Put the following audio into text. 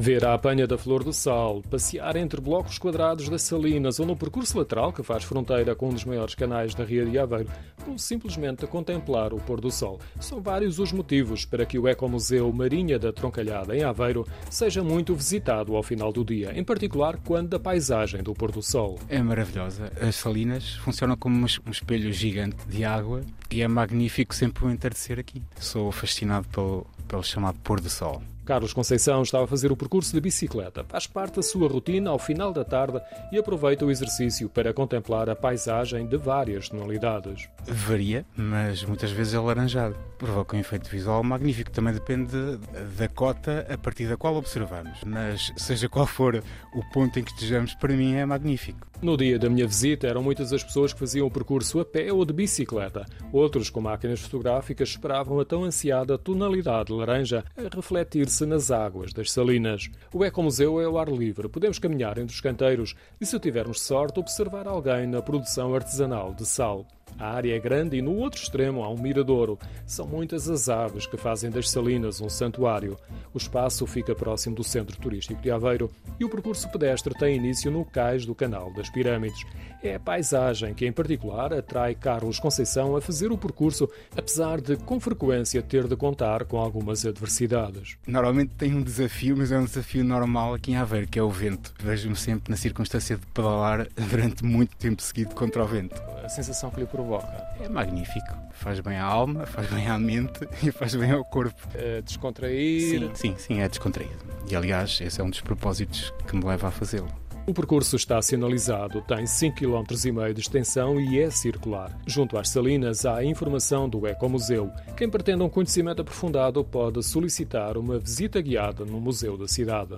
Ver a apanha da Flor do Sal, passear entre blocos quadrados das Salinas ou no percurso lateral que faz fronteira com um dos maiores canais da Ria de Aveiro, ou simplesmente contemplar o pôr do sol. São vários os motivos para que o Ecomuseu Marinha da Troncalhada, em Aveiro, seja muito visitado ao final do dia, em particular quando a paisagem do pôr do sol. É maravilhosa. As salinas funcionam como um espelho gigante de água e é magnífico sempre o entardecer aqui. Sou fascinado pelo, pelo chamado pôr do sol. Carlos Conceição estava a fazer o percurso de bicicleta. Faz parte da sua rotina ao final da tarde e aproveita o exercício para contemplar a paisagem de várias tonalidades. Varia, mas muitas vezes é laranjado. Provoca um efeito visual magnífico. Também depende da cota a partir da qual observamos. Mas seja qual for o ponto em que estejamos, para mim é magnífico. No dia da minha visita, eram muitas as pessoas que faziam o percurso a pé ou de bicicleta. Outros, com máquinas fotográficas, esperavam a tão ansiada tonalidade laranja a refletir-se nas águas das salinas. O Ecomuseu é ao ar livre, podemos caminhar entre os canteiros e, se tivermos sorte, observar alguém na produção artesanal de sal. A área é grande e no outro extremo há um miradouro. São muitas as aves que fazem das salinas um santuário. O espaço fica próximo do centro turístico de Aveiro e o percurso pedestre tem início no cais do Canal das Pirâmides. É a paisagem que, em particular, atrai Carlos Conceição a fazer o percurso, apesar de, com frequência, ter de contar com algumas adversidades. Normalmente tem um desafio, mas é um desafio normal aqui em Aveiro, que é o vento. Vejo-me sempre na circunstância de pedalar durante muito tempo seguido contra o vento. A sensação que lhe provoca? É magnífico. Faz bem à alma, faz bem à mente e faz bem ao corpo. É descontrair? Sim, sim, sim, é descontraído. E aliás, esse é um dos propósitos que me leva a fazê-lo. O percurso está sinalizado, tem 5,5 km de extensão e é circular. Junto às salinas há a informação do Ecomuseu. Quem pretenda um conhecimento aprofundado pode solicitar uma visita guiada no Museu da Cidade.